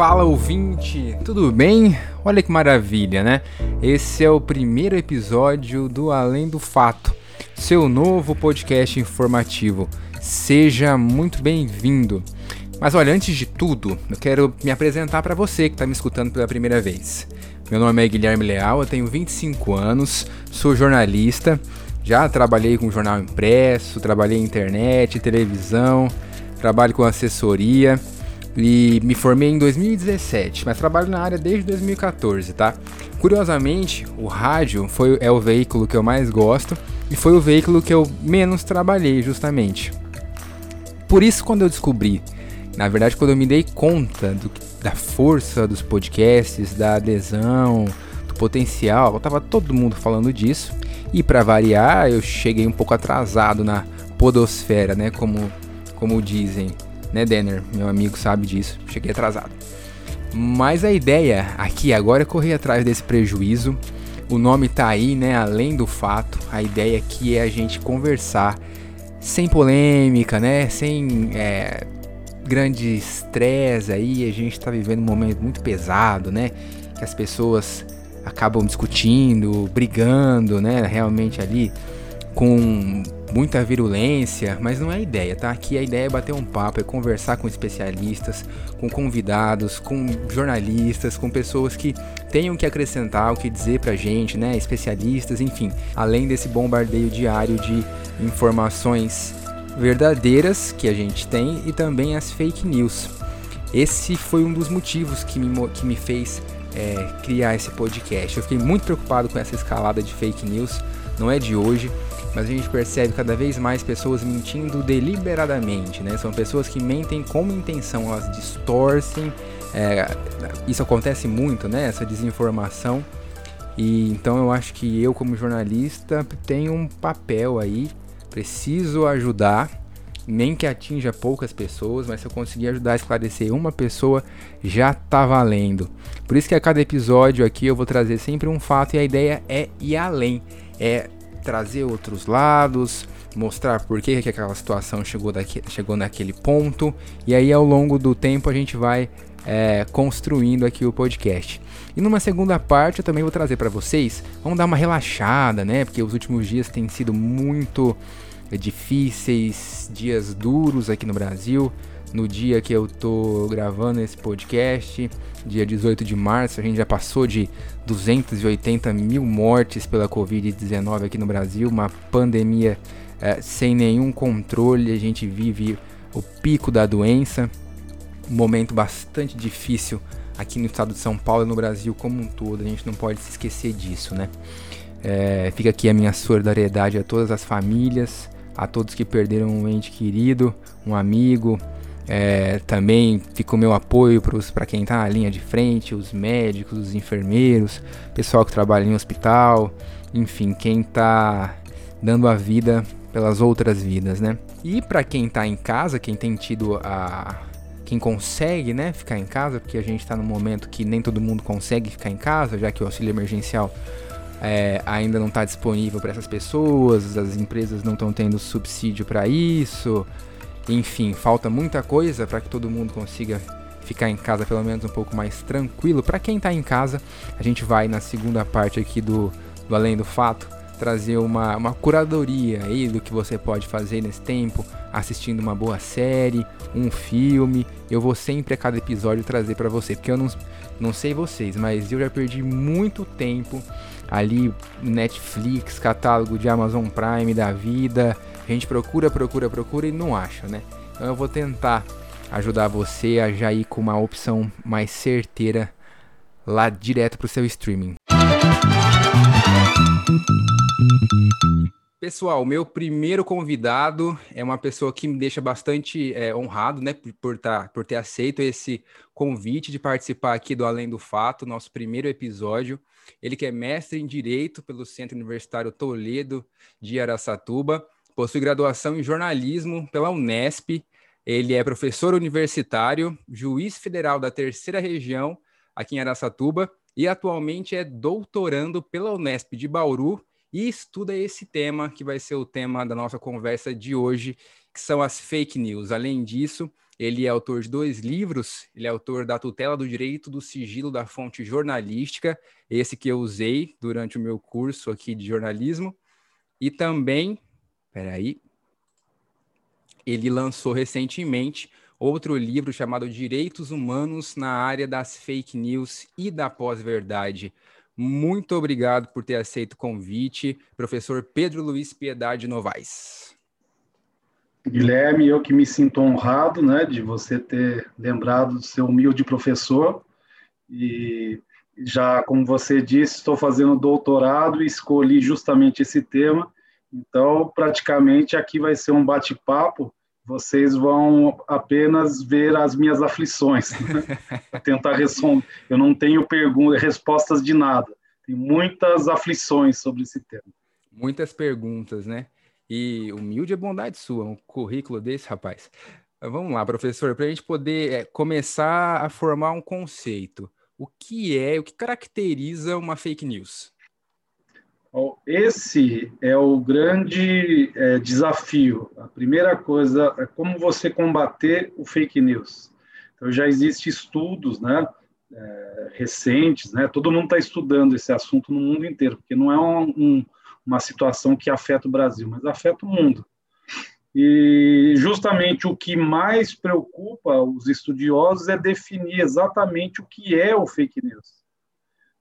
Fala ouvinte, tudo bem? Olha que maravilha, né? Esse é o primeiro episódio do Além do Fato, seu novo podcast informativo. Seja muito bem-vindo. Mas olha, antes de tudo, eu quero me apresentar para você que está me escutando pela primeira vez. Meu nome é Guilherme Leal, eu tenho 25 anos, sou jornalista, já trabalhei com jornal impresso, trabalhei em internet, televisão, trabalho com assessoria e me formei em 2017, mas trabalho na área desde 2014, tá? Curiosamente, o rádio foi, é o veículo que eu mais gosto e foi o veículo que eu menos trabalhei, justamente. Por isso, quando eu descobri, na verdade, quando eu me dei conta do, da força dos podcasts, da adesão, do potencial, tava todo mundo falando disso. E para variar, eu cheguei um pouco atrasado na podosfera, né? Como, como dizem né, Denner? Meu amigo sabe disso. Cheguei atrasado. Mas a ideia aqui agora é correr atrás desse prejuízo. O nome tá aí, né? Além do fato, a ideia aqui é a gente conversar sem polêmica, né? Sem é, grande estresse aí. A gente tá vivendo um momento muito pesado, né? Que as pessoas acabam discutindo, brigando, né? Realmente ali com muita virulência, mas não é a ideia, tá? Aqui a ideia é bater um papo, é conversar com especialistas, com convidados, com jornalistas, com pessoas que tenham que acrescentar o que dizer pra gente, né? Especialistas, enfim, além desse bombardeio diário de informações verdadeiras que a gente tem e também as fake news. Esse foi um dos motivos que me, que me fez é, criar esse podcast. Eu fiquei muito preocupado com essa escalada de fake news, não é de hoje mas a gente percebe cada vez mais pessoas mentindo deliberadamente, né? São pessoas que mentem com intenção, elas distorcem. É, isso acontece muito, né? Essa desinformação. E então eu acho que eu, como jornalista, tenho um papel aí, preciso ajudar, nem que atinja poucas pessoas, mas se eu conseguir ajudar a esclarecer uma pessoa, já tá valendo. Por isso que a cada episódio aqui eu vou trazer sempre um fato e a ideia é ir além. É trazer outros lados, mostrar por que, que aquela situação chegou, daqui, chegou naquele ponto, e aí ao longo do tempo a gente vai é, construindo aqui o podcast. E numa segunda parte eu também vou trazer para vocês, vamos dar uma relaxada, né? Porque os últimos dias têm sido muito difíceis, dias duros aqui no Brasil no dia que eu tô gravando esse podcast, dia 18 de março, a gente já passou de 280 mil mortes pela Covid-19 aqui no Brasil, uma pandemia é, sem nenhum controle, a gente vive o pico da doença, um momento bastante difícil aqui no estado de São Paulo e no Brasil como um todo, a gente não pode se esquecer disso, né? É, fica aqui a minha solidariedade a todas as famílias, a todos que perderam um ente querido, um amigo, é, também fica o meu apoio para quem está na linha de frente, os médicos, os enfermeiros, pessoal que trabalha em hospital, enfim, quem está dando a vida pelas outras vidas, né? E para quem está em casa, quem tem tido a quem consegue, né, ficar em casa, porque a gente está num momento que nem todo mundo consegue ficar em casa, já que o auxílio emergencial é, ainda não está disponível para essas pessoas, as empresas não estão tendo subsídio para isso, enfim, falta muita coisa para que todo mundo consiga ficar em casa pelo menos um pouco mais tranquilo. Para quem está em casa, a gente vai na segunda parte aqui do, do Além do Fato trazer uma, uma curadoria aí do que você pode fazer nesse tempo, assistindo uma boa série, um filme. Eu vou sempre a cada episódio trazer para você, porque eu não, não sei vocês, mas eu já perdi muito tempo ali Netflix, catálogo de Amazon Prime da vida, a gente procura, procura, procura e não acha, né? Então eu vou tentar ajudar você a já ir com uma opção mais certeira lá direto para o seu streaming. Pessoal, meu primeiro convidado é uma pessoa que me deixa bastante é, honrado, né, por, tá, por ter aceito esse convite de participar aqui do Além do Fato, nosso primeiro episódio. Ele que é mestre em Direito pelo Centro Universitário Toledo de Aracatuba Possui graduação em jornalismo pela Unesp. Ele é professor universitário, juiz federal da terceira região aqui em Aracatuba e atualmente é doutorando pela Unesp de Bauru e estuda esse tema que vai ser o tema da nossa conversa de hoje, que são as fake news. Além disso, Ele é autor de dois livros. Ele é autor da Tutela do Direito do Sigilo da Fonte Jornalística, esse que eu usei durante o meu curso aqui de jornalismo. E também, peraí, ele lançou recentemente outro livro chamado Direitos Humanos na área das fake news e da pós-verdade. Muito obrigado por ter aceito o convite, professor Pedro Luiz Piedade Novaes. Guilherme, eu que me sinto honrado, né, de você ter lembrado do seu humilde professor e já, como você disse, estou fazendo doutorado e escolhi justamente esse tema. Então, praticamente aqui vai ser um bate-papo. Vocês vão apenas ver as minhas aflições, né? tentar responder. Eu não tenho perguntas, respostas de nada. Tem muitas aflições sobre esse tema. Muitas perguntas, né? E humilde é bondade sua, um currículo desse, rapaz. Vamos lá, professor, para a gente poder é, começar a formar um conceito. O que é, o que caracteriza uma fake news? Esse é o grande é, desafio. A primeira coisa é como você combater o fake news. Então, já existem estudos né, é, recentes, né, todo mundo está estudando esse assunto no mundo inteiro, porque não é um, um uma situação que afeta o Brasil, mas afeta o mundo. E justamente o que mais preocupa os estudiosos é definir exatamente o que é o fake news.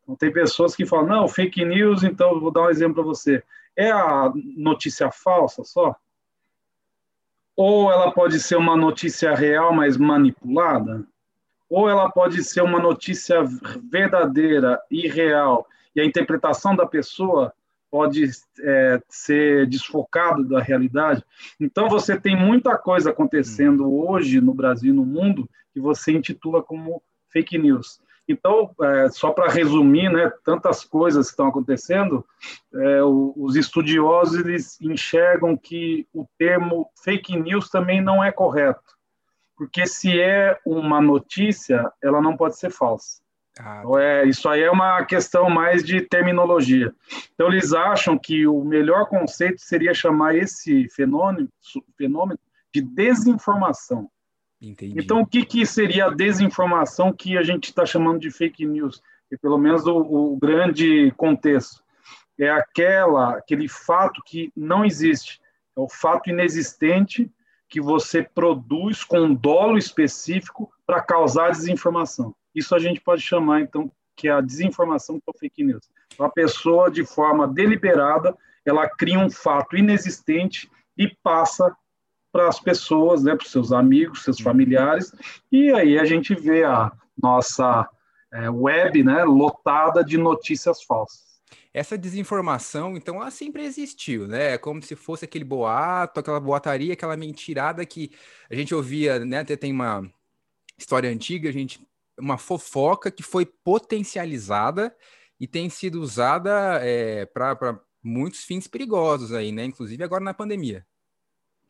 Então, tem pessoas que falam, não, fake news, então, vou dar um exemplo para você, é a notícia falsa só? Ou ela pode ser uma notícia real, mas manipulada? Ou ela pode ser uma notícia verdadeira e real, e a interpretação da pessoa pode é, ser desfocado da realidade. Então, você tem muita coisa acontecendo hum. hoje no Brasil e no mundo que você intitula como fake news. Então, é, só para resumir, né, tantas coisas que estão acontecendo, é, o, os estudiosos eles enxergam que o termo fake news também não é correto, porque se é uma notícia, ela não pode ser falsa. Ah, tá. é, isso aí é uma questão mais de terminologia. Então, eles acham que o melhor conceito seria chamar esse fenômeno, fenômeno de desinformação. Entendi. Então, o que, que seria a desinformação que a gente está chamando de fake news? E pelo menos o, o grande contexto é aquela, aquele fato que não existe, é o fato inexistente que você produz com um dolo específico para causar desinformação. Isso a gente pode chamar, então, que é a desinformação com fake news. Então, a pessoa, de forma deliberada, ela cria um fato inexistente e passa para as pessoas, né, para os seus amigos, seus familiares, e aí a gente vê a nossa é, web né, lotada de notícias falsas. Essa desinformação, então, ela sempre existiu, né? É como se fosse aquele boato, aquela boataria, aquela mentirada que a gente ouvia, né? Até tem uma história antiga, a gente uma fofoca que foi potencializada e tem sido usada é, para muitos fins perigosos aí, né? Inclusive agora na pandemia.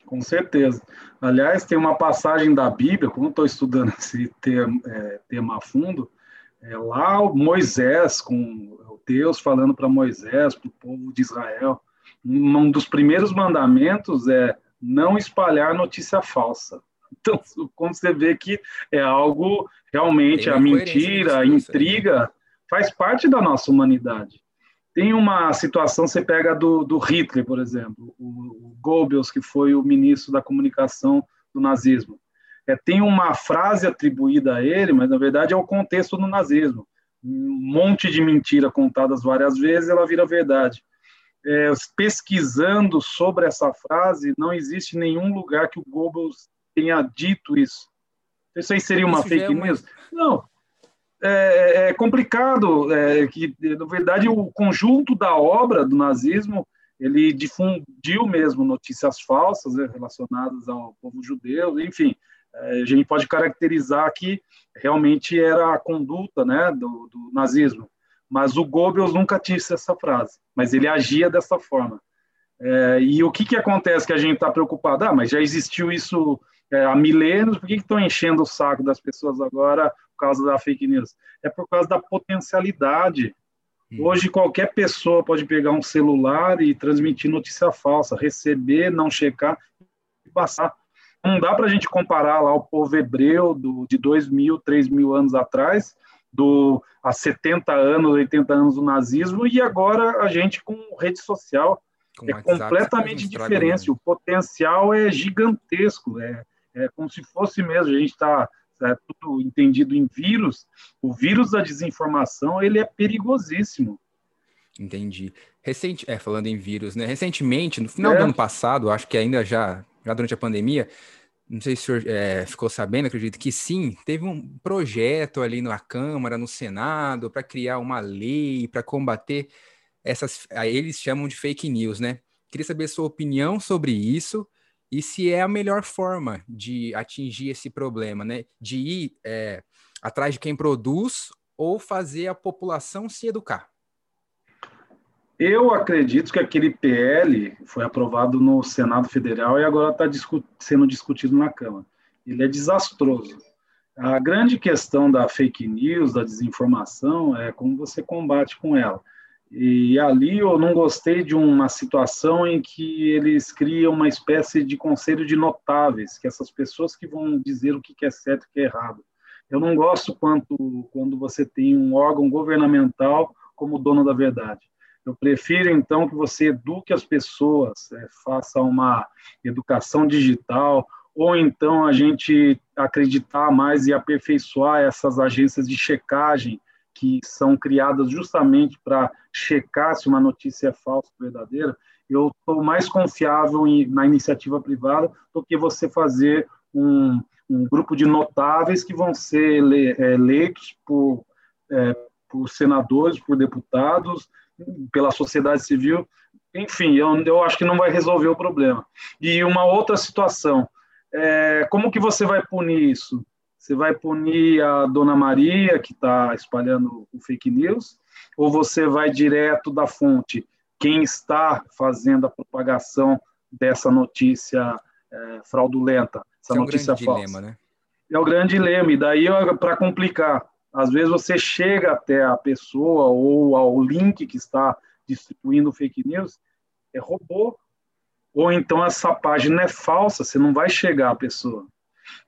Com certeza. Aliás, tem uma passagem da Bíblia, como estou estudando esse tema, é, tema a fundo, é lá Moisés, com Deus falando para Moisés, para o povo de Israel, um dos primeiros mandamentos é não espalhar notícia falsa. Então, como você vê que é algo realmente, a mentira, a intriga, né? faz parte da nossa humanidade. Tem uma situação, você pega do, do Hitler, por exemplo, o, o Goebbels, que foi o ministro da comunicação do nazismo. É, tem uma frase atribuída a ele, mas na verdade é o contexto do nazismo. Um monte de mentira contadas várias vezes, ela vira verdade. É, pesquisando sobre essa frase, não existe nenhum lugar que o Goebbels tenha dito isso. Isso aí seria uma isso fake é news? Não. É, é complicado, é, que na verdade o conjunto da obra do nazismo ele difundiu mesmo notícias falsas né, relacionadas ao povo judeu, enfim, é, a gente pode caracterizar que realmente era a conduta né, do, do nazismo. Mas o Goebbels nunca disse essa frase, mas ele agia dessa forma. É, e o que, que acontece que a gente está preocupado? Ah, mas já existiu isso é, há milênios, por que estão enchendo o saco das pessoas agora causa da fake news? É por causa da potencialidade. Hum. Hoje qualquer pessoa pode pegar um celular e transmitir notícia falsa, receber, não checar e passar. Não dá para a gente comparar lá o povo hebreu do, de 2 mil, 3 mil anos atrás, do há 70 anos, 80 anos do nazismo, e agora a gente com rede social. Com é WhatsApp, completamente diferente. O potencial é gigantesco. É, é como se fosse mesmo. A gente está é, tudo entendido em vírus. O vírus da desinformação ele é perigosíssimo. Entendi. Recente, é, falando em vírus, né? Recentemente, no final é. do ano passado, acho que ainda já, já durante a pandemia, não sei se o senhor é, ficou sabendo, acredito que sim, teve um projeto ali na Câmara, no Senado, para criar uma lei para combater essas, eles chamam de fake news, né? Queria saber sua opinião sobre isso e se é a melhor forma de atingir esse problema, né? De ir é, atrás de quem produz ou fazer a população se educar. Eu acredito que aquele PL foi aprovado no Senado Federal e agora está discu sendo discutido na Câmara. Ele é desastroso. A grande questão da fake news, da desinformação, é como você combate com ela. E ali eu não gostei de uma situação em que eles criam uma espécie de conselho de notáveis, que essas pessoas que vão dizer o que é certo e o que é errado. Eu não gosto quanto, quando você tem um órgão governamental como dono da verdade. Eu prefiro, então, que você eduque as pessoas, é, faça uma educação digital, ou então a gente acreditar mais e aperfeiçoar essas agências de checagem que são criadas justamente para checar se uma notícia é falsa ou verdadeira. Eu estou mais confiável em, na iniciativa privada do que você fazer um, um grupo de notáveis que vão ser é, eleitos por, é, por senadores, por deputados, pela sociedade civil, enfim, eu, eu acho que não vai resolver o problema. E uma outra situação, é, como que você vai punir isso? Você vai punir a Dona Maria, que está espalhando o fake news, ou você vai direto da fonte, quem está fazendo a propagação dessa notícia é, fraudulenta, essa é notícia falsa? Dilema, né? É o grande dilema, e daí, para complicar, às vezes você chega até a pessoa ou ao link que está distribuindo fake news, é robô, ou então essa página é falsa, você não vai chegar à pessoa.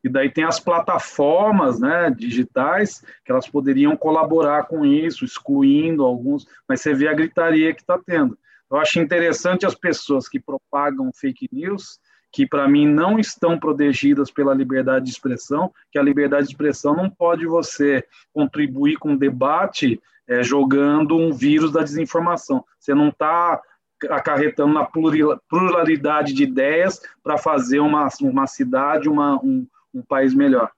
E daí tem as plataformas né, digitais que elas poderiam colaborar com isso, excluindo alguns, mas você vê a gritaria que está tendo. Eu acho interessante as pessoas que propagam fake news que para mim não estão protegidas pela liberdade de expressão, que a liberdade de expressão não pode você contribuir com o debate é, jogando um vírus da desinformação. Você não está acarretando na pluralidade de ideias para fazer uma, uma cidade, uma, um, um país melhor.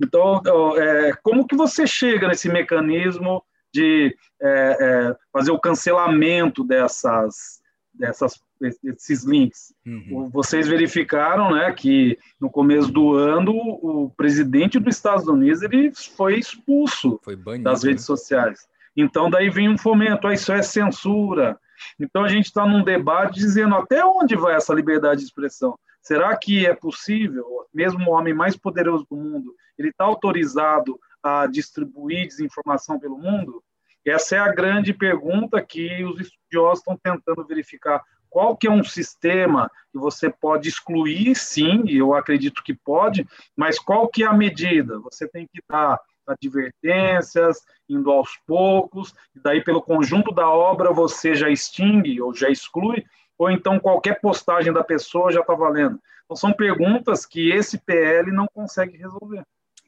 Então, é, como que você chega nesse mecanismo de é, é, fazer o cancelamento dessas, dessas esses links. Uhum. Vocês verificaram, né, que no começo do ano o presidente dos Estados Unidos ele foi expulso foi banido, das redes né? sociais. Então daí vem um fomento, ah, isso é censura. Então a gente está num debate dizendo até onde vai essa liberdade de expressão. Será que é possível, mesmo o homem mais poderoso do mundo, ele está autorizado a distribuir desinformação pelo mundo? Essa é a grande pergunta que os estudiosos estão tentando verificar qual que é um sistema que você pode excluir, sim, eu acredito que pode, mas qual que é a medida? Você tem que dar advertências, indo aos poucos, e daí pelo conjunto da obra você já extingue ou já exclui, ou então qualquer postagem da pessoa já está valendo. Então são perguntas que esse PL não consegue resolver.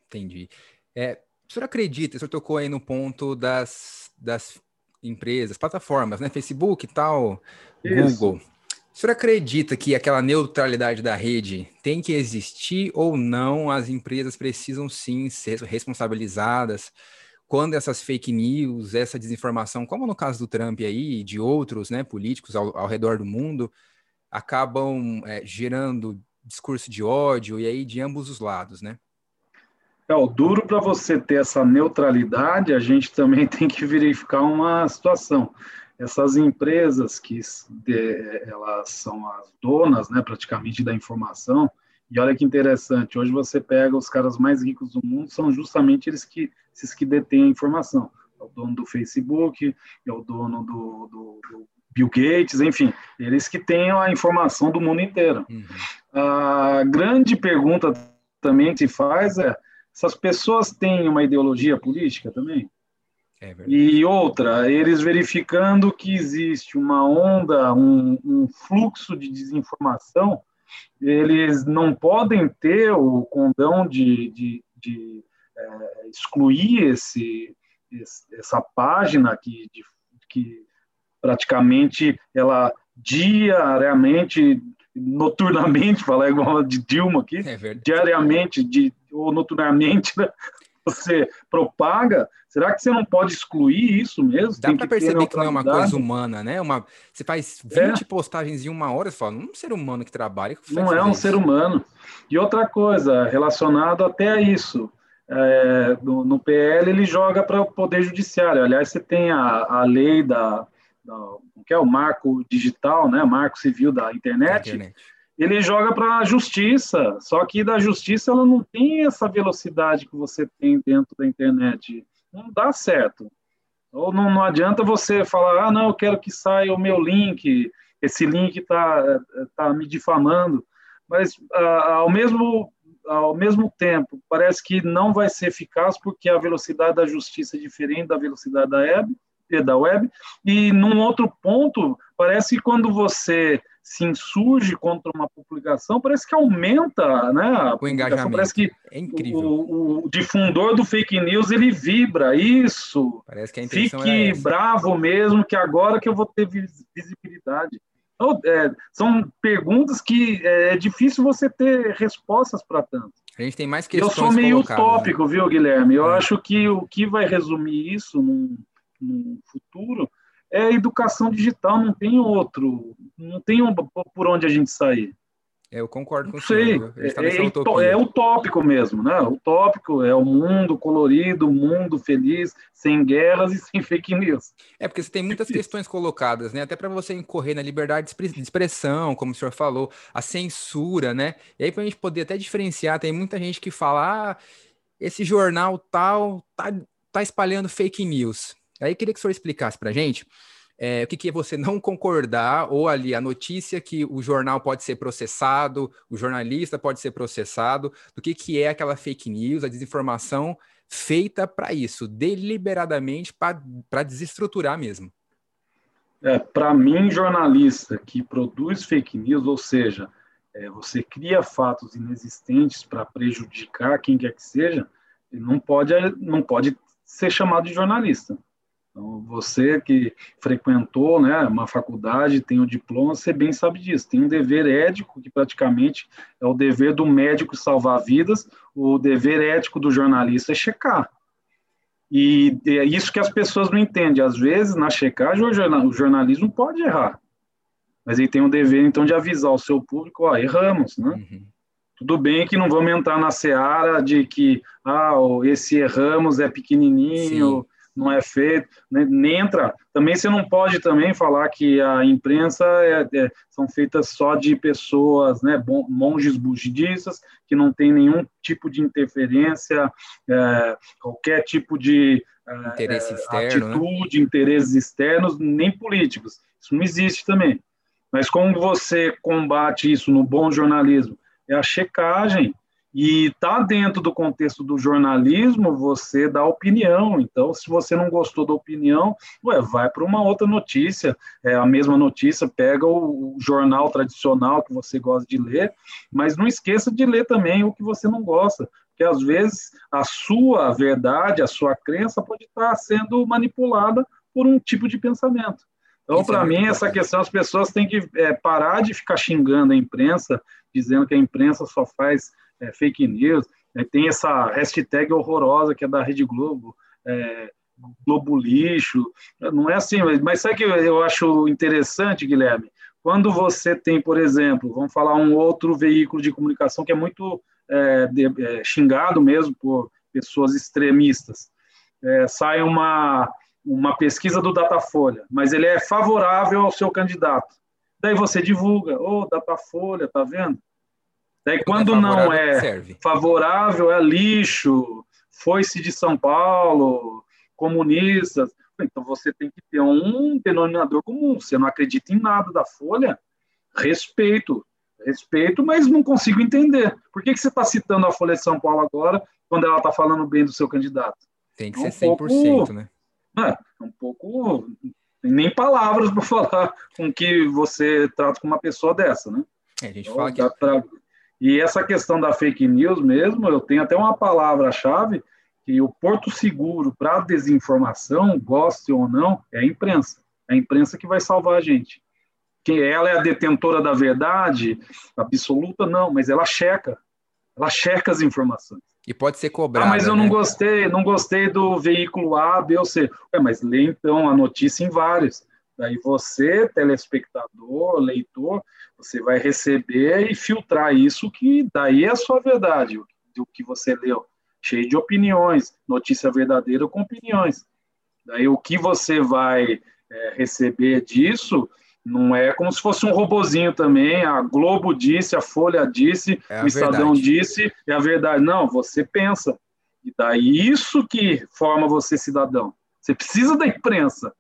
Entendi. É, o senhor acredita, o senhor tocou aí no ponto das, das empresas, plataformas, né? Facebook e tal, Isso. Google. O senhor acredita que aquela neutralidade da rede tem que existir ou não? As empresas precisam sim ser responsabilizadas quando essas fake news, essa desinformação, como no caso do Trump aí e de outros né, políticos ao, ao redor do mundo, acabam é, gerando discurso de ódio e aí de ambos os lados, né? É, o duro para você ter essa neutralidade, a gente também tem que verificar uma situação. Essas empresas que de, elas são as donas, né, praticamente da informação, e olha que interessante, hoje você pega os caras mais ricos do mundo, são justamente eles que, esses que detêm a informação. É o dono do Facebook, é o dono do, do, do Bill Gates, enfim, eles que têm a informação do mundo inteiro. Uhum. A grande pergunta também que se faz é: essas pessoas têm uma ideologia política também? É e outra, eles verificando que existe uma onda, um, um fluxo de desinformação, eles não podem ter o condão de, de, de é, excluir esse, essa página que, de, que praticamente ela diariamente, noturnamente, falar igual de Dilma aqui, é diariamente de, ou noturnamente, né, você propaga, será que você não pode excluir isso mesmo? Dá para perceber que não é uma coisa humana, né? Uma, você faz 20 é. postagens em uma hora, você fala, um ser humano que trabalha. Que não é um isso. ser humano. E outra coisa, relacionado até a isso, é, no, no, PL ele joga para o Poder Judiciário. Aliás, você tem a, a lei da, da, que é o marco digital, né? Marco civil da internet. internet ele joga para a justiça, só que da justiça ela não tem essa velocidade que você tem dentro da internet. Não dá certo. Ou não, não adianta você falar, ah, não, eu quero que saia o meu link, esse link está tá me difamando. Mas, ah, ao, mesmo, ao mesmo tempo, parece que não vai ser eficaz porque a velocidade da justiça é diferente da velocidade da web, da web. E, num outro ponto, parece que quando você se insurge contra uma publicação, parece que aumenta, né? O engajamento. Parece que é incrível. O, o, difundor do fake news ele vibra, isso. Parece que a Fique bravo mesmo, que agora que eu vou ter visibilidade. Então, é, são perguntas que é, é difícil você ter respostas para tanto. A gente tem mais questões. Eu sou meio né? utópico, né? viu, Guilherme? Eu é. acho que o que vai resumir isso no, no futuro é educação digital, não tem outro, não tem um, por onde a gente sair. É, eu concordo com você. Tá é, é, é utópico mesmo, né? Utópico é o mundo colorido, o mundo feliz, sem guerras e sem fake news. É porque você tem muitas questões colocadas, né? Até para você incorrer na liberdade de expressão, como o senhor falou, a censura, né? E aí para a gente poder até diferenciar, tem muita gente que fala, ah, esse jornal tal tá, tá espalhando fake news. Aí queria que o senhor explicasse para a gente é, o que, que é você não concordar, ou ali a notícia que o jornal pode ser processado, o jornalista pode ser processado, do que, que é aquela fake news, a desinformação feita para isso, deliberadamente para desestruturar mesmo. É, para mim, jornalista que produz fake news, ou seja, é, você cria fatos inexistentes para prejudicar quem quer que seja, não pode, não pode ser chamado de jornalista. Então, você que frequentou né, uma faculdade, tem o um diploma, você bem sabe disso. Tem um dever ético, que praticamente é o dever do médico salvar vidas, o dever ético do jornalista é checar. E é isso que as pessoas não entendem. Às vezes, na checagem, o jornalismo pode errar. Mas ele tem o dever, então, de avisar o seu público, ó, erramos, né? Uhum. Tudo bem que não vamos entrar na seara de que, ah, esse erramos é pequenininho, Sim não é feito, né, nem entra. Também você não pode também falar que a imprensa é, é, são feitas só de pessoas, né, monges budistas, que não tem nenhum tipo de interferência, é, qualquer tipo de é, Interesse externo, né? atitude, né? interesses externos, nem políticos. Isso não existe também. Mas como você combate isso no bom jornalismo? É a checagem, e tá dentro do contexto do jornalismo, você dá opinião. Então, se você não gostou da opinião, ué, vai para uma outra notícia. É a mesma notícia, pega o, jornal tradicional que você gosta de ler, mas não esqueça de ler também o que você não gosta. Porque às vezes a sua verdade, a sua crença pode estar sendo manipulada por um tipo de pensamento. Então, para é mim, essa questão, as pessoas têm que é, parar de ficar xingando a imprensa, dizendo que a imprensa só faz é, fake news, é, tem essa hashtag horrorosa que é da Rede Globo, é, Globo Lixo, não é assim, mas, mas sabe que eu acho interessante, Guilherme? Quando você tem, por exemplo, vamos falar um outro veículo de comunicação que é muito é, de, é, xingado mesmo por pessoas extremistas, é, sai uma, uma pesquisa do Datafolha, mas ele é favorável ao seu candidato. Daí você divulga, ô, oh, Datafolha, tá vendo? Daí, quando é não é serve. favorável, é lixo, foi-se de São Paulo, comunistas. Então você tem que ter um denominador comum. Você não acredita em nada da Folha? Respeito, respeito, mas não consigo entender. Por que, que você está citando a Folha de São Paulo agora, quando ela está falando bem do seu candidato? Tem que é um ser 100%, pouco, né? É, um pouco. Nem palavras para falar com que você trata com uma pessoa dessa, né? É, a gente então, fala que. Pra... E essa questão da fake news mesmo, eu tenho até uma palavra-chave que o porto seguro para desinformação, goste ou não, é a imprensa. É a imprensa que vai salvar a gente. Que ela é a detentora da verdade absoluta, não, mas ela checa. Ela checa as informações. E pode ser cobrada. Ah, mas eu né? não gostei, não gostei do veículo A, B ou C. Ué, mas lê então a notícia em vários. Daí você, telespectador, leitor, você vai receber e filtrar isso que daí é a sua verdade, do que você leu cheio de opiniões, notícia verdadeira com opiniões. Daí o que você vai é, receber disso não é como se fosse um robozinho também. A Globo disse, a Folha disse, é a o Estadão verdade. disse, é a verdade. Não, você pensa. E daí isso que forma você cidadão. Você precisa da imprensa.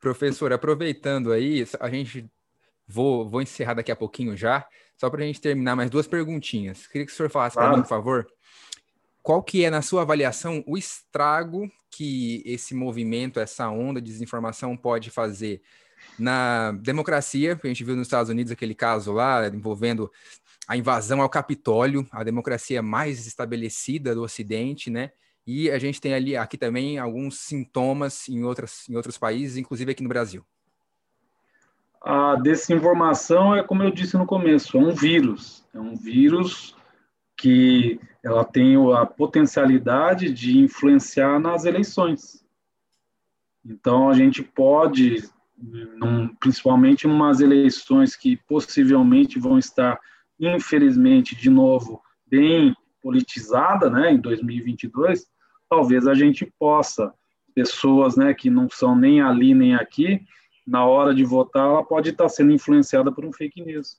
Professor, aproveitando aí, a gente vou, vou encerrar daqui a pouquinho já, só para a gente terminar mais duas perguntinhas. Queria que o senhor falasse claro. para mim, por favor qual que é, na sua avaliação, o estrago que esse movimento, essa onda de desinformação pode fazer na democracia? A gente viu nos Estados Unidos aquele caso lá envolvendo a invasão ao Capitólio, a democracia mais estabelecida do Ocidente, né? E a gente tem ali aqui também alguns sintomas em, outras, em outros países, inclusive aqui no Brasil. A desinformação é como eu disse no começo, é um vírus, é um vírus que ela tem a potencialidade de influenciar nas eleições. Então, a gente pode, num, principalmente em umas eleições que possivelmente vão estar, infelizmente, de novo, bem politizada, né, em 2022, talvez a gente possa, pessoas, né, que não são nem ali nem aqui, na hora de votar, ela pode estar sendo influenciada por um fake news.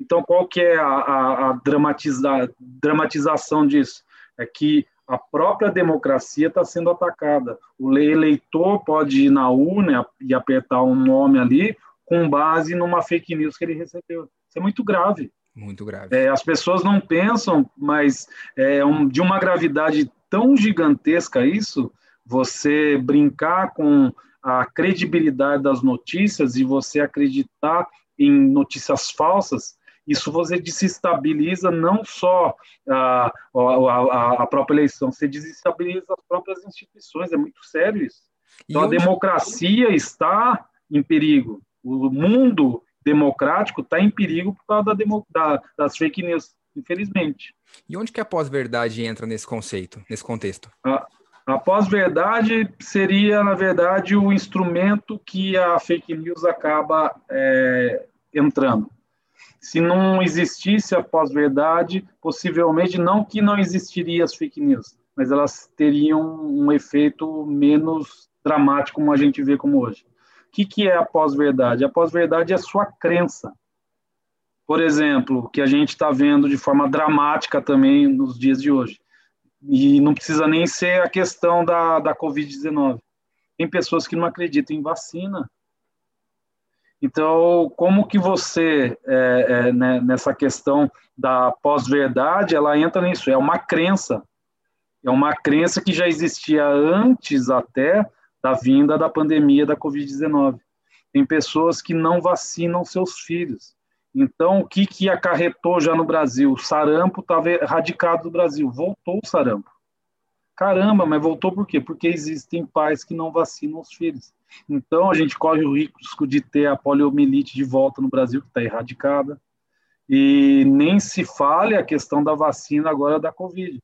Então, qual que é a, a, a dramatiza, dramatização disso? É que a própria democracia está sendo atacada. O eleitor pode ir na urna e apertar um nome ali com base numa fake news que ele recebeu. Isso é muito grave. Muito grave. É, as pessoas não pensam, mas é um, de uma gravidade tão gigantesca isso, você brincar com a credibilidade das notícias e você acreditar em notícias falsas, isso você desestabiliza não só a, a, a própria eleição, você desestabiliza as próprias instituições, é muito sério isso. Então, a democracia está em perigo, o mundo democrático está em perigo por causa da da, das fake news, infelizmente. E onde que a pós-verdade entra nesse conceito, nesse contexto? A, a pós-verdade seria, na verdade, o instrumento que a fake news acaba é, entrando se não existisse a pós-verdade, possivelmente não que não existiria as fake news, mas elas teriam um efeito menos dramático como a gente vê como hoje. O que, que é a pós-verdade? A pós-verdade é a sua crença. Por exemplo, que a gente está vendo de forma dramática também nos dias de hoje. E não precisa nem ser a questão da, da Covid-19. Tem pessoas que não acreditam em vacina, então, como que você, é, é, né, nessa questão da pós-verdade, ela entra nisso? É uma crença. É uma crença que já existia antes até da vinda da pandemia da Covid-19. Tem pessoas que não vacinam seus filhos. Então, o que, que acarretou já no Brasil? O sarampo estava erradicado do Brasil. Voltou o sarampo. Caramba, mas voltou por quê? Porque existem pais que não vacinam os filhos. Então, a gente corre o risco de ter a poliomielite de volta no Brasil, que está erradicada. E nem se fale a questão da vacina agora da Covid.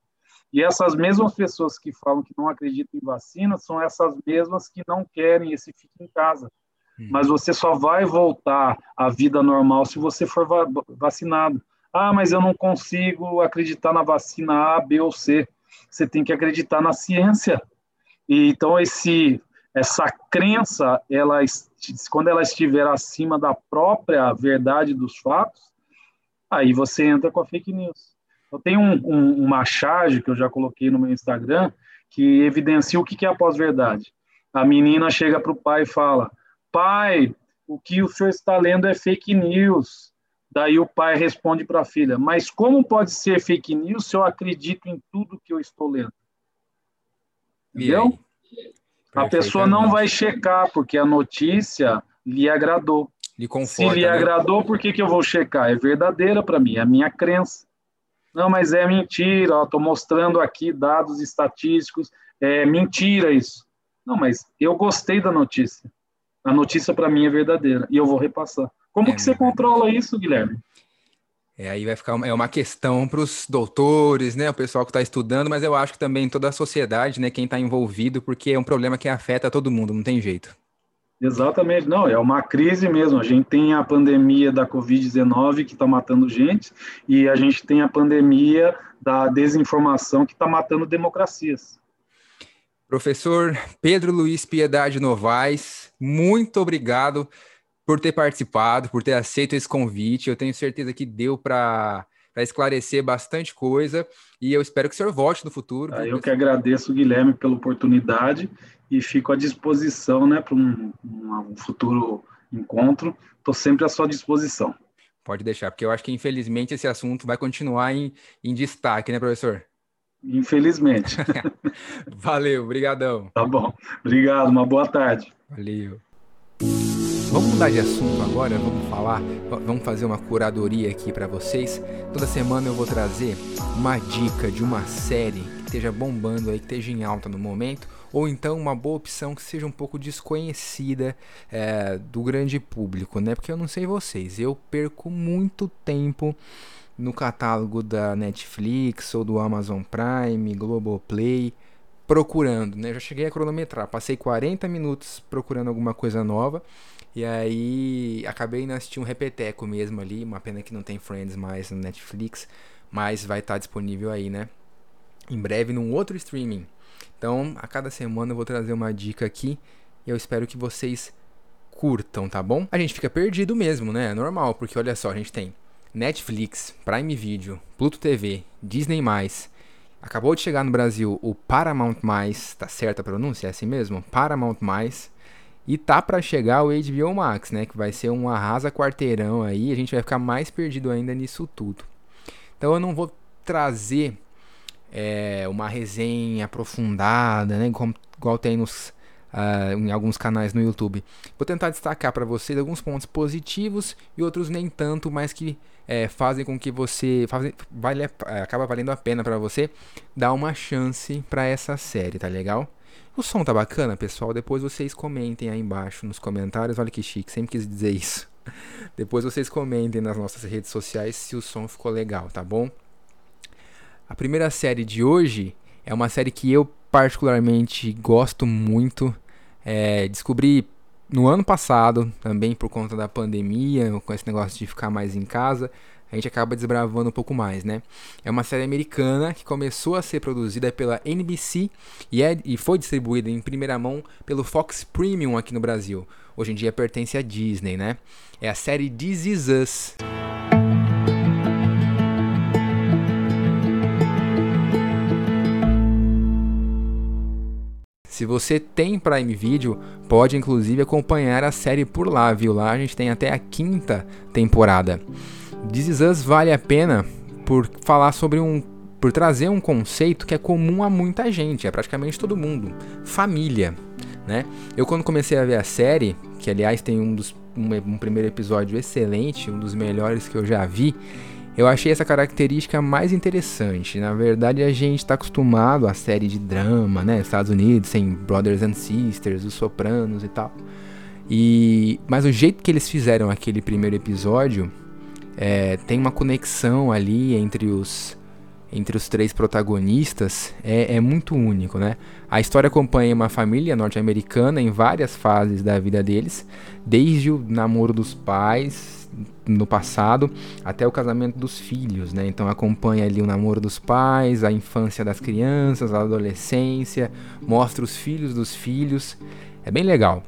E essas mesmas pessoas que falam que não acreditam em vacina são essas mesmas que não querem esse fique em casa. Hum. Mas você só vai voltar à vida normal se você for va vacinado. Ah, mas eu não consigo acreditar na vacina A, B ou C. Você tem que acreditar na ciência. E, então, esse essa crença, ela, quando ela estiver acima da própria verdade dos fatos, aí você entra com a fake news. Eu tenho um, um, uma charge que eu já coloquei no meu Instagram que evidencia o que é a pós-verdade. A menina chega para o pai e fala: Pai, o que o senhor está lendo é fake news. Daí o pai responde para a filha: Mas como pode ser fake news se eu acredito em tudo que eu estou lendo? Entendeu? A pessoa não vai checar, porque a notícia lhe agradou. Lhe conforta, Se lhe né? agradou, por que, que eu vou checar? É verdadeira para mim, é a minha crença. Não, mas é mentira, estou mostrando aqui dados estatísticos, é mentira isso. Não, mas eu gostei da notícia. A notícia para mim é verdadeira e eu vou repassar. Como É que você controla isso, Guilherme? É, aí vai ficar uma, é uma questão para os doutores, né, o pessoal que está estudando, mas eu acho que também toda a sociedade, né, quem está envolvido, porque é um problema que afeta todo mundo, não tem jeito. Exatamente, não, é uma crise mesmo. A gente tem a pandemia da Covid-19 que está matando gente, e a gente tem a pandemia da desinformação que está matando democracias. Professor Pedro Luiz Piedade Novaes, muito obrigado por ter participado, por ter aceito esse convite. Eu tenho certeza que deu para esclarecer bastante coisa e eu espero que o senhor volte no futuro. Ah, Eu que agradeço, Guilherme, pela oportunidade e fico à disposição né, para um, um futuro encontro. Estou sempre à sua disposição. Pode deixar, porque eu acho que infelizmente esse assunto vai continuar em, em destaque, né, professor? Infelizmente. Valeu, brigadão. Tá bom. Obrigado, uma boa tarde. Valeu. Vamos mudar de assunto agora, vamos falar, vamos fazer uma curadoria aqui para vocês. Toda semana eu vou trazer uma dica de uma série que esteja bombando aí, que esteja em alta no momento, ou então uma boa opção que seja um pouco desconhecida é, do grande público, né? Porque eu não sei vocês, eu perco muito tempo no catálogo da Netflix ou do Amazon Prime, Globoplay, procurando, né? Já cheguei a cronometrar, passei 40 minutos procurando alguma coisa nova. E aí acabei indo assistir um repeteco mesmo ali, uma pena que não tem Friends mais no Netflix, mas vai estar disponível aí, né? Em breve num outro streaming. Então, a cada semana eu vou trazer uma dica aqui e eu espero que vocês curtam, tá bom? A gente fica perdido mesmo, né? É normal, porque olha só, a gente tem Netflix, Prime Video, Pluto TV, Disney+, acabou de chegar no Brasil o Paramount+, tá certa a pronúncia? É assim mesmo? Paramount+, e tá para chegar o HBO Max, né? Que vai ser um arrasa quarteirão aí. A gente vai ficar mais perdido ainda nisso tudo. Então eu não vou trazer é, uma resenha aprofundada, né? Como, igual tem nos, uh, em alguns canais no YouTube. Vou tentar destacar para vocês alguns pontos positivos e outros nem tanto, mas que é, fazem com que você fazem, vale, acaba valendo a pena para você dar uma chance para essa série, tá legal? O som tá bacana, pessoal? Depois vocês comentem aí embaixo nos comentários. Olha que chique, sempre quis dizer isso. Depois vocês comentem nas nossas redes sociais se o som ficou legal, tá bom? A primeira série de hoje é uma série que eu particularmente gosto muito. É, descobri no ano passado, também por conta da pandemia, com esse negócio de ficar mais em casa a gente acaba desbravando um pouco mais, né? É uma série americana que começou a ser produzida pela NBC e, é, e foi distribuída em primeira mão pelo Fox Premium aqui no Brasil. Hoje em dia pertence à Disney, né? É a série This Is Us. Se você tem Prime Video, pode inclusive acompanhar a série por lá, viu? Lá a gente tem até a quinta temporada. This Is Us vale a pena por falar sobre um. por trazer um conceito que é comum a muita gente, é praticamente todo mundo. Família. Né? Eu quando comecei a ver a série, que aliás tem um, dos, um, um primeiro episódio excelente, um dos melhores que eu já vi, eu achei essa característica mais interessante. Na verdade, a gente está acostumado à série de drama, né? Estados Unidos, tem Brothers and Sisters, Os Sopranos e tal. E mas o jeito que eles fizeram aquele primeiro episódio é, tem uma conexão ali entre os entre os três protagonistas é, é, muito único, né? A história acompanha uma família norte-americana em várias fases da vida deles, desde o namoro dos pais no passado até o casamento dos filhos, né? Então acompanha ali o namoro dos pais, a infância das crianças, a adolescência, mostra os filhos dos filhos, é bem legal.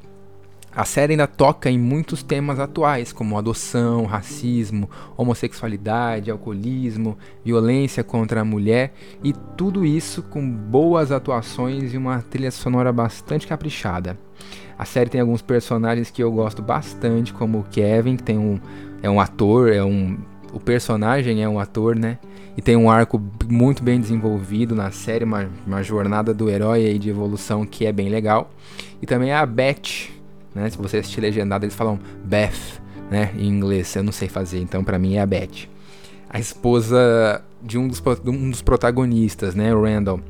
A série ainda toca em muitos temas atuais, como adoção, racismo, homossexualidade, alcoolismo, violência contra a mulher e tudo isso com boas atuações e uma trilha sonora bastante caprichada. A série tem alguns personagens que eu gosto bastante, como o Kevin, que tem um, é um ator, é um, o personagem é um ator, né? E tem um arco muito bem desenvolvido na série, uma, uma jornada do herói aí de evolução que é bem legal. E também a Beth, né? Se você assistir legendado, eles falam Beth, né? Em inglês, eu não sei fazer, então para mim é a Beth. A esposa de um dos, um dos protagonistas, né? O Randall.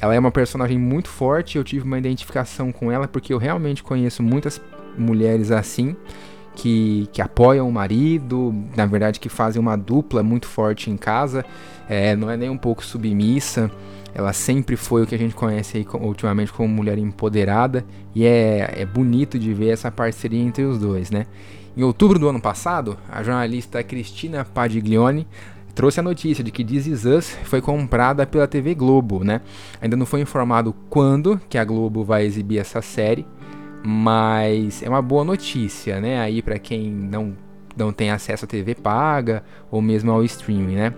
Ela é uma personagem muito forte, eu tive uma identificação com ela porque eu realmente conheço muitas mulheres assim. Que, que, apoiam o marido, na verdade que fazem uma dupla muito forte em casa, é, não é nem um pouco submissa, ela sempre foi o que a gente conhece aí ultimamente como mulher empoderada e é, é bonito de ver essa parceria entre os dois, né? Em outubro do ano passado, a jornalista Cristina Padiglione trouxe a notícia de que This Is Us foi comprada pela TV Globo, né? Ainda não foi informado quando que a Globo vai exibir essa série, mas é uma boa notícia, né? Aí para quem não não tem acesso à TV paga ou mesmo ao streaming, né?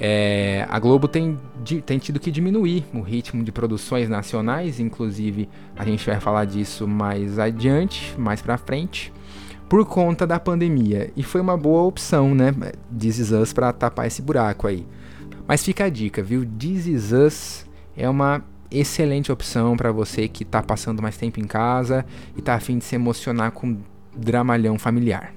É, a Globo tem, tem tido que diminuir o ritmo de produções nacionais, inclusive a gente vai falar disso mais adiante, mais pra frente, por conta da pandemia. E foi uma boa opção, né? This Is Us pra tapar esse buraco aí. Mas fica a dica, viu? This Is Us é uma excelente opção para você que tá passando mais tempo em casa e tá afim de se emocionar com dramalhão familiar.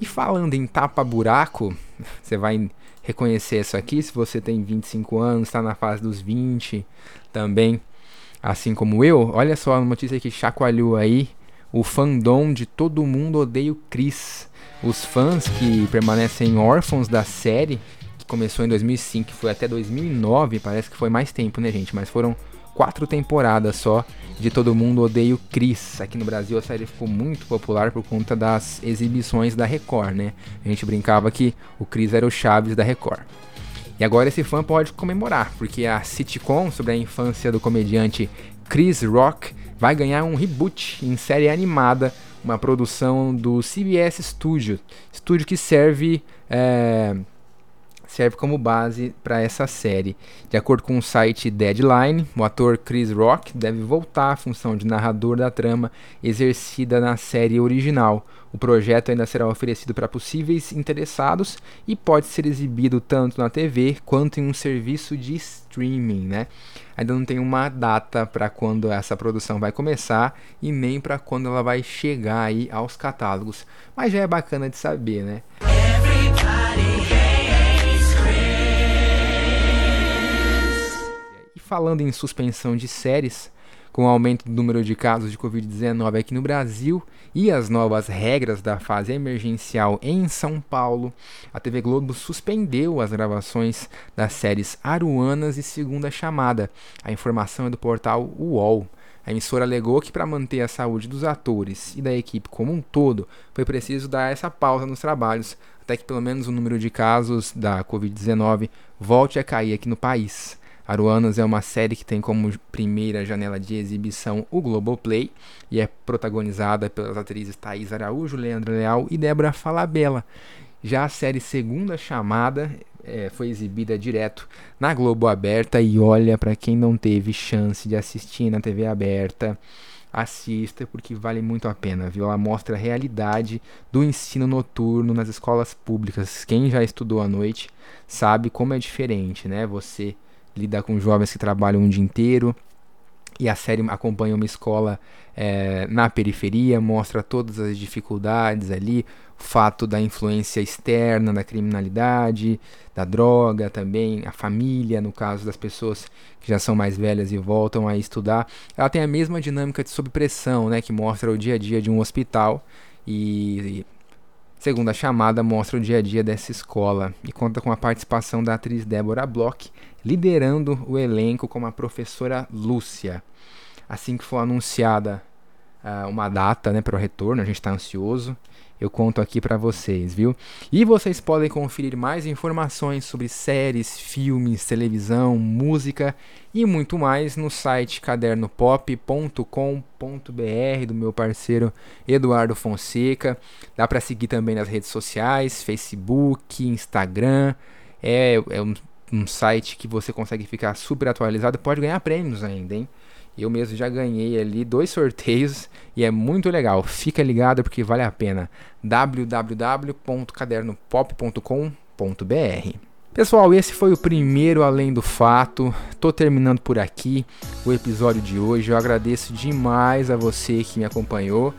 E falando em tapa-buraco, você vai reconhecer isso aqui se você tem 25 anos, está na fase dos 20 também, assim como eu. Olha só a notícia que chacoalhou aí o fandom de Todo Mundo Odeia o Chris. Os fãs que permanecem órfãos da série, que começou em 2005 foi até 2009, parece que foi mais tempo, né, gente? Mas foram quatro temporadas só de Todo Mundo Odeia o Chris. Aqui no Brasil a série ficou muito popular por conta das exibições da Record, né? A gente brincava que o Chris era o Chaves da Record. E agora esse fã pode comemorar, porque a sitcom sobre a infância do comediante Chris Rock vai ganhar um reboot em série animada, uma produção do CBS Studio, estúdio que serve é, serve como base para essa série. De acordo com o site Deadline, o ator Chris Rock deve voltar à função de narrador da trama exercida na série original. O projeto ainda será oferecido para possíveis interessados e pode ser exibido tanto na TV quanto em um serviço de streaming, né? Ainda não tem uma data para quando essa produção vai começar e nem para quando ela vai chegar aí aos catálogos, mas já é bacana de saber, né? Everybody falando em suspensão de séries, com o aumento do número de casos de Covid-19 aqui no Brasil e as novas regras da fase emergencial em São Paulo, a TV Globo suspendeu as gravações das séries Aruanas e Segunda Chamada. A informação é do portal UOL. A emissora alegou que, para manter a saúde dos atores e da equipe como um todo, foi preciso dar essa pausa nos trabalhos até que pelo menos o número de casos da Covid-19 volte a cair aqui no país. Aruanas é uma série que tem como primeira janela de exibição o Globoplay e é protagonizada pelas atrizes Thaís Araújo, Leandro Leal e Débora Falabella. Já a série Segunda Chamada é, foi exibida direto na Globo Aberta e olha para quem não teve chance de assistir na TV aberta, assista porque vale muito a pena, viu? Ela mostra a realidade do ensino noturno nas escolas públicas. Quem já estudou à noite sabe como é diferente, né? Você lidar com jovens que trabalham um dia inteiro. E a série acompanha uma escola é, na periferia, mostra todas as dificuldades ali, o fato da influência externa da criminalidade, da droga também, a família, no caso das pessoas que já são mais velhas e voltam a estudar. Ela tem a mesma dinâmica de sob pressão, né, que mostra o dia a dia de um hospital e Segunda chamada mostra o dia a dia dessa escola e conta com a participação da atriz Débora Bloch, liderando o elenco como a professora Lúcia. Assim que for anunciada uh, uma data né, para o retorno, a gente está ansioso. Eu conto aqui para vocês, viu? E vocês podem conferir mais informações sobre séries, filmes, televisão, música e muito mais no site cadernopop.com.br do meu parceiro Eduardo Fonseca. Dá para seguir também nas redes sociais, Facebook, Instagram. É, é um, um site que você consegue ficar super atualizado, pode ganhar prêmios ainda, hein? Eu mesmo já ganhei ali dois sorteios e é muito legal. Fica ligado porque vale a pena. www.cadernopop.com.br Pessoal, esse foi o primeiro Além do Fato. Tô terminando por aqui o episódio de hoje. Eu agradeço demais a você que me acompanhou.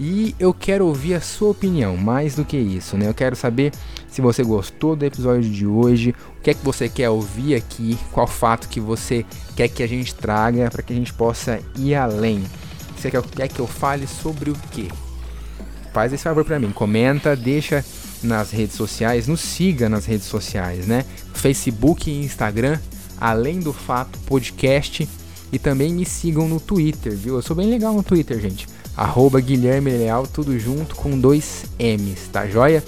E eu quero ouvir a sua opinião, mais do que isso, né? Eu quero saber se você gostou do episódio de hoje, o que é que você quer ouvir aqui, qual fato que você quer que a gente traga para que a gente possa ir além. Você quer, quer que eu fale sobre o que? Faz esse favor para mim, comenta, deixa nas redes sociais, nos siga nas redes sociais, né? Facebook e Instagram, além do fato podcast e também me sigam no Twitter, viu? Eu sou bem legal no Twitter, gente arroba Guilherme Leal, tudo junto com dois M's, tá joia?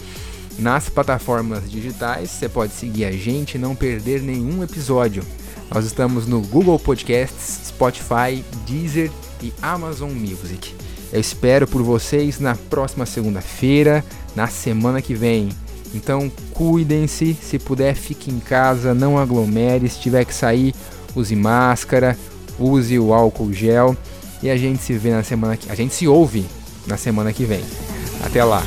Nas plataformas digitais, você pode seguir a gente e não perder nenhum episódio. Nós estamos no Google Podcasts, Spotify, Deezer e Amazon Music. Eu espero por vocês na próxima segunda-feira, na semana que vem. Então cuidem-se, se puder fique em casa, não aglomere, se tiver que sair, use máscara, use o álcool gel e a gente se vê na semana que a gente se ouve na semana que vem. Até lá.